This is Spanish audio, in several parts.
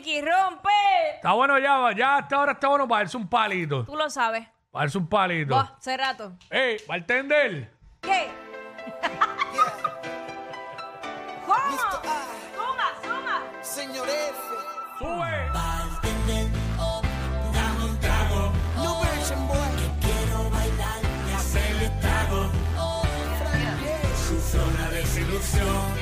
Rompe. Está bueno ya, ya hasta ahora está bueno para darse un palito. Tú lo sabes. Para darse un palito. Vos, hace rato. ¡Ey, bartender! ¿Qué? ¿Cómo? Suma, suma. Señor F. ¡Sube! No version boy. ¡Vamos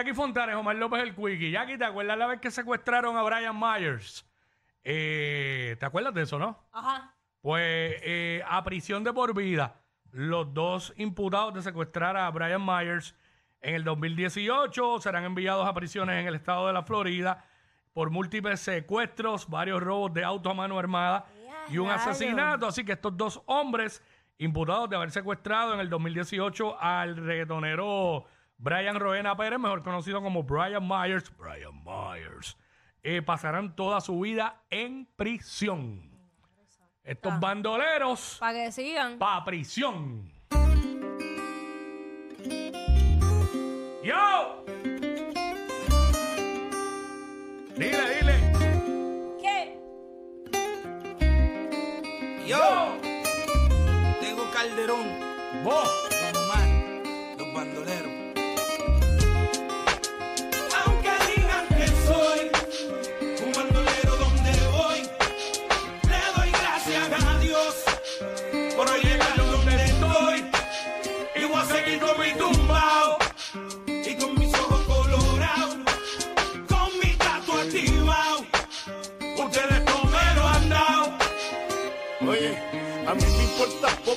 Jackie Fontanes, Omar López el Quickie. Jackie, ¿te acuerdas la vez que secuestraron a Brian Myers? Eh, ¿Te acuerdas de eso, no? Ajá. Pues eh, a prisión de por vida. Los dos imputados de secuestrar a Brian Myers en el 2018 serán enviados a prisiones en el estado de la Florida por múltiples secuestros, varios robos de auto a mano armada y un asesinato. Así que estos dos hombres imputados de haber secuestrado en el 2018 al reggaetonero Brian Roena Pérez, mejor conocido como Brian Myers, Brian Myers, eh, pasarán toda su vida en prisión. Estos bandoleros Para que sigan. pa' prisión. ¡Yo! Dile, dile. ¿Qué? Yo tengo Calderón, Vos.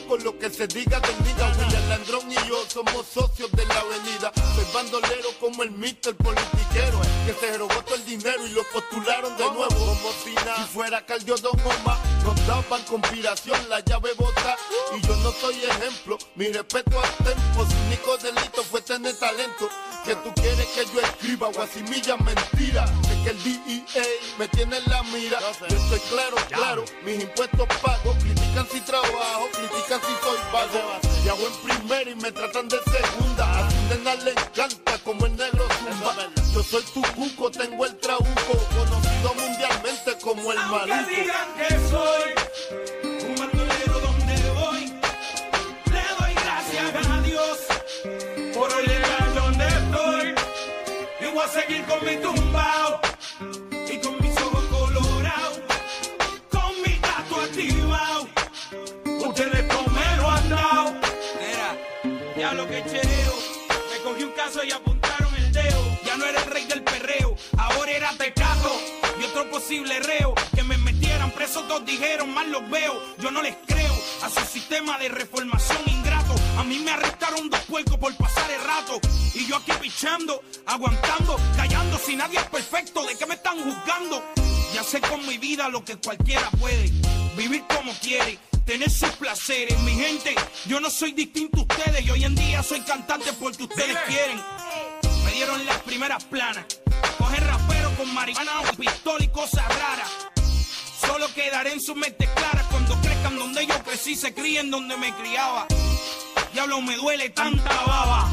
Poco lo que se diga del niga. William Landrón y yo somos socios de la avenida. Soy bandolero como el mister politiquero que se robó todo el dinero y lo postularon de nuevo. Como si fuera Caldio Don Omar, nos daban conspiración, la llave bota. Y yo no soy ejemplo, mi respeto al tempo. Su único delito fue tener talento. Que tú quieres que yo escriba guasimilla mentira. Es que el DEA me tiene en la mira. Yo estoy claro, claro, mis impuestos pago. Critican si trabajo, critican si soy vago. Y hago en primera y me tratan de segunda. A su nena le encanta como el negro zumba. Yo soy tu cuco, tengo el trauco. Conocido mundialmente como el Aunque maluco. digan que soy un bandolero donde voy, le doy gracias a Dios por llegar donde estoy. Y voy a seguir con mi tumbao y con mis ojos colorados, con mi gato activado. Ustedes no me lo han dado. Mira, ya lo que chereo, me cogí un caso y apuntaron posible reo. Que me metieran preso, todos dijeron, mal los veo. Yo no les creo a su sistema de reformación ingrato. A mí me arrestaron dos puercos por pasar el rato. Y yo aquí pichando, aguantando, callando. Si nadie es perfecto, ¿de qué me están juzgando? Ya sé con mi vida lo que cualquiera puede. Vivir como quiere, tener sus placeres. Mi gente, yo no soy distinto a ustedes. Y hoy en día soy cantante porque ustedes Dile. quieren. Me dieron las primeras planas. Coger rapero con marihuana, pistola y cosas raras. Solo quedaré en sus mentes claras cuando crezcan donde yo crecí, se críen donde me criaba. Diablo, me duele tanta baba.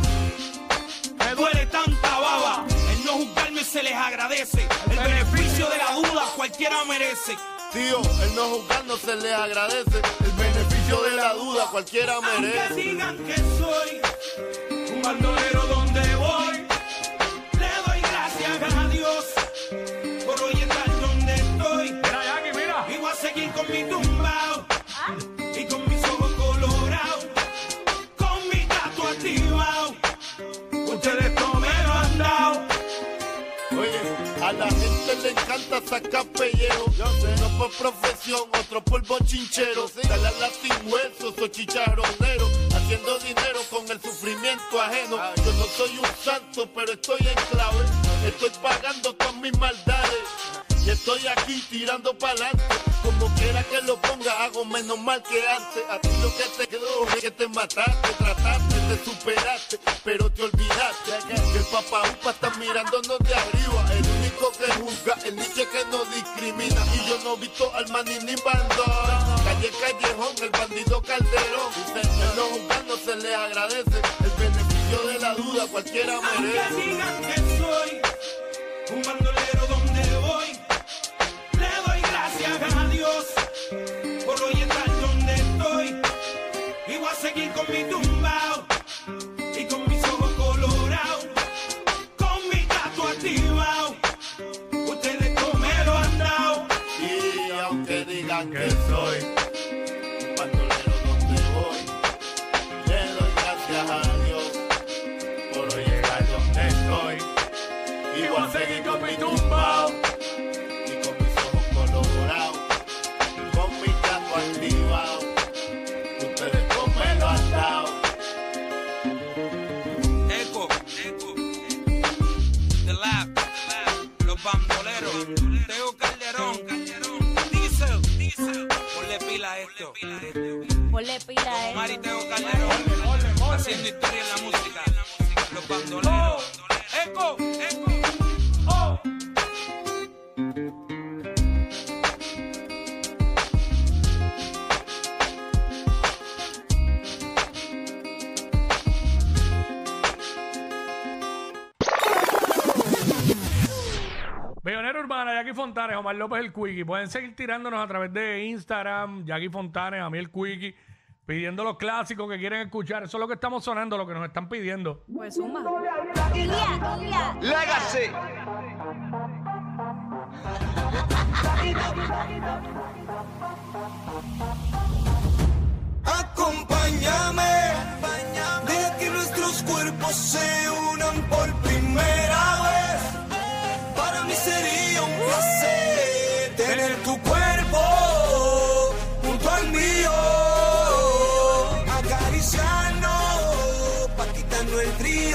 Me duele tanta baba. El no juzgarme se les agradece. El beneficio de la duda cualquiera merece. Tío, el no juzgar no se le agradece. El beneficio de la duda cualquiera Aunque merece. digan que soy un bandolero donde voy, le doy gracias a Dios la gente le encanta sacar pellejo. Uno por profesión, otro por bochinchero. Dale sin huesos o chicharronero. Haciendo dinero con el sufrimiento ajeno. Yo no soy un santo, pero estoy en clave. Estoy pagando todas mis maldades. Y estoy aquí tirando para adelante. Como quiera que lo ponga, hago menos mal que antes. A ti lo que te quedó es que te mataste, trataste, te superaste, pero te olvidaste. Que el papá upa está mirándonos de arriba. Único que juzga, el niche que no discrimina. Y yo no visto al maní ni bandón. Calle Callejón, el bandido Calderón. El no juzgar no se le agradece. El beneficio de la duda cualquiera Aunque merece. digan que soy un bandolero donde voy, le doy gracias a Dios por hoy estar donde estoy. Y voy a seguir con mi tumbao mi tumbao y con mis ojos colorados, con mi gato activado, ustedes con pelo atado. Eco, eco, The Lab, los bandoleros, Teo Calderón, Calderón, Diesel, Diesel, ponle pila a esto, ponle pila a esto, Mari Teo Calderón, haciendo historia en la música. Bellonera Urbana, Jackie Fontanes, Omar López el Quickie. Pueden seguir tirándonos a través de Instagram, Jackie Fontanes, a mí el Quickie, pidiendo los clásicos que quieren escuchar. Eso es lo que estamos sonando, lo que nos están pidiendo. Pues suma. Legacy. Acompáñame, de que nuestros cuerpos se unan por primera vez. el trío.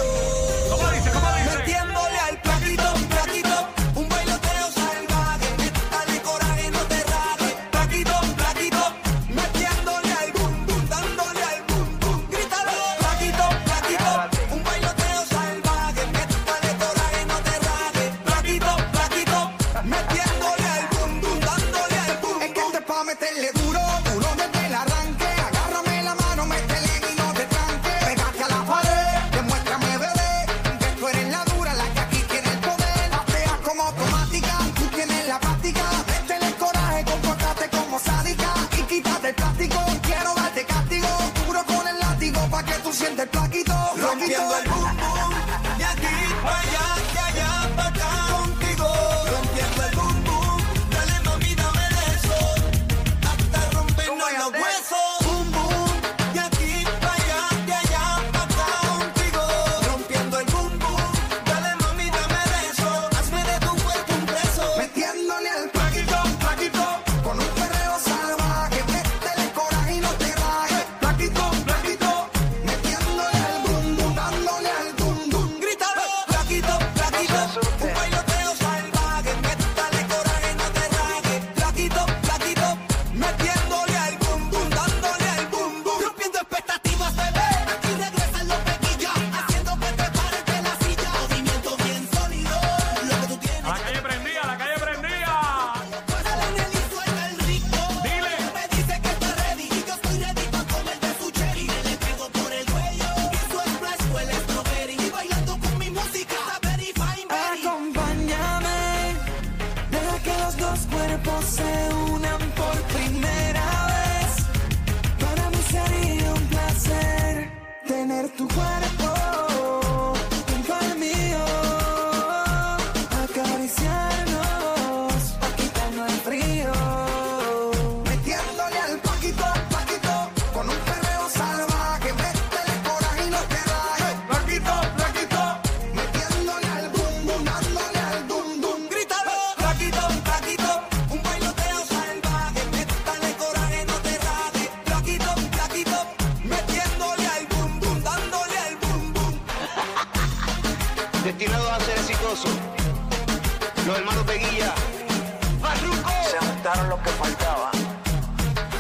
lo que faltaba.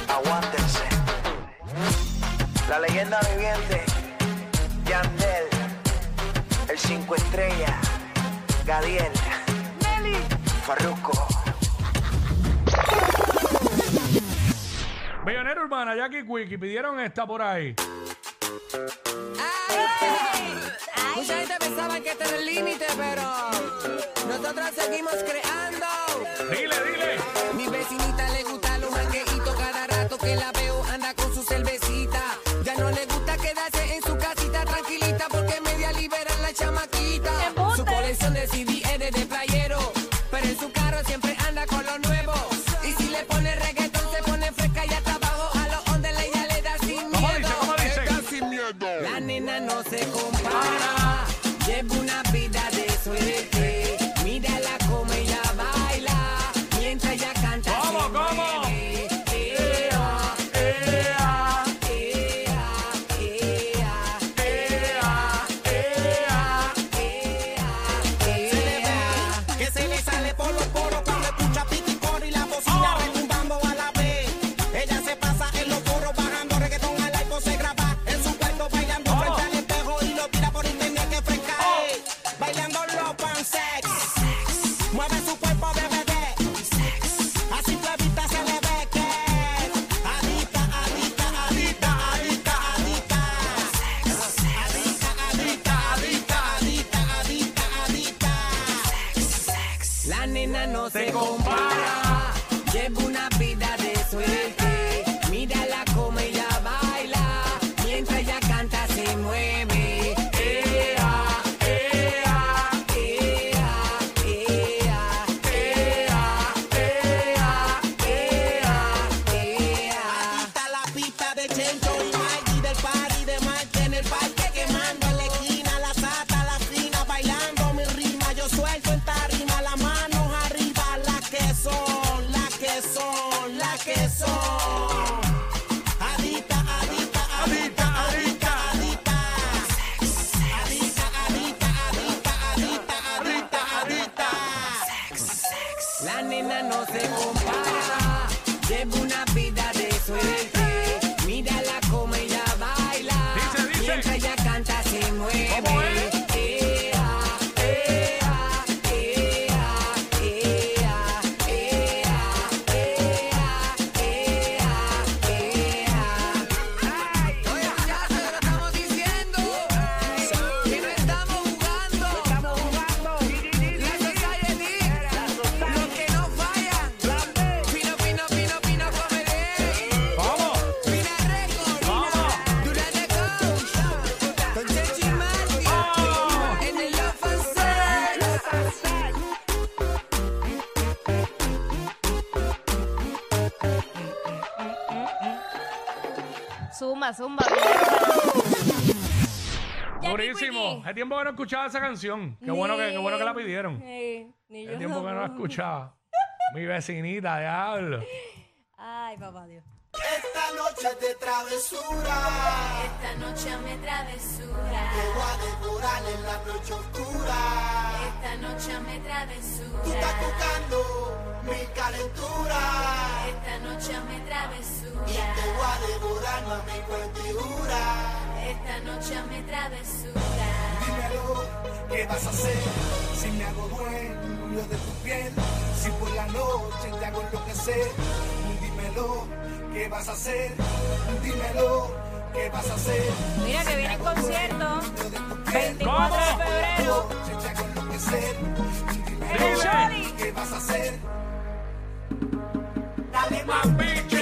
Aguántense. La leyenda viviente, Yandel, el cinco estrellas, Gadiel, Nelly, Farruco. Millonera Urbana, Jackie Quickie, pidieron esta por ahí. Ah. Mucha gente pensaba que este era el límite, pero nosotros seguimos creando. Dile, dile. Mi vecinita le gusta los mangueitos cada rato que la veo. mueve. Zumba, zumba. Jackie Durísimo. Quickie. Hace tiempo que no escuchaba esa canción. Qué, bueno, que, qué bueno que la pidieron. Ey, tiempo que no la escuchaba. Mi vecinita, diablo. Ay, papá Dios noche de travesura. Esta noche me travesura. Te voy a devorar en la noche oscura. Esta noche me travesura. Tú estás buscando mi calentura. Esta noche me travesura. Y te voy a devorar no mi cuentidura. Esta noche me travesura. Dímelo, ¿qué vas a hacer? Si me hago dueño de tu piel, si por la noche te hago enloquecer dímelo, ¿qué vas a hacer? Dímelo, ¿qué vas a hacer? Mira que viene el concierto, 24 de febrero. El ¿Qué vas a hacer? Dale más, bicho.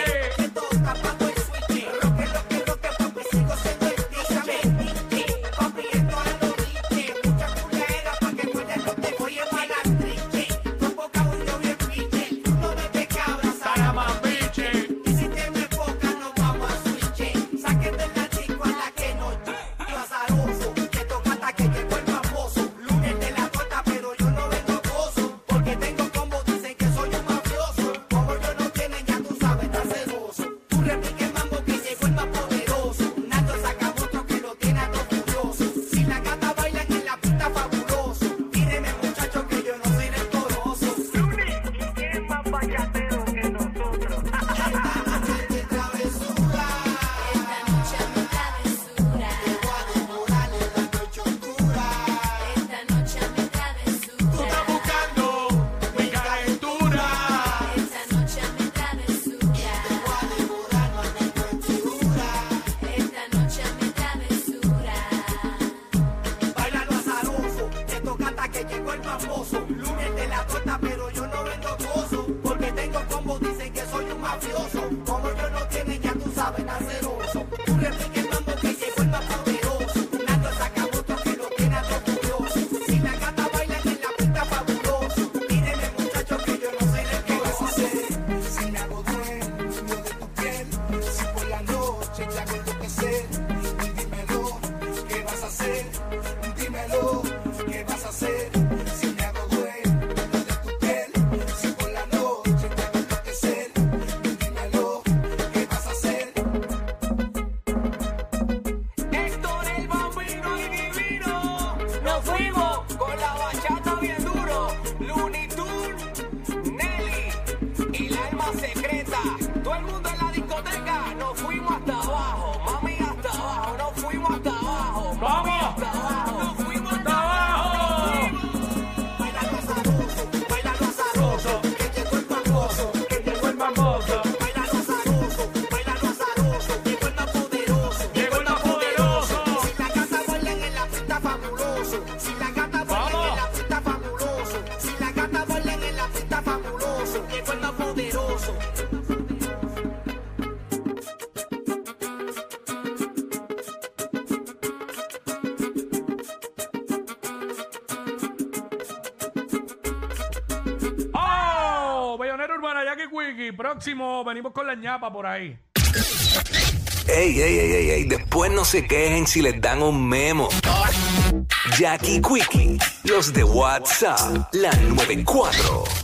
Venimos con la ñapa por ahí. Ey, ey, ey, ey, ey, después no se quejen si les dan un memo. Jackie Quickie, los de WhatsApp, la 94.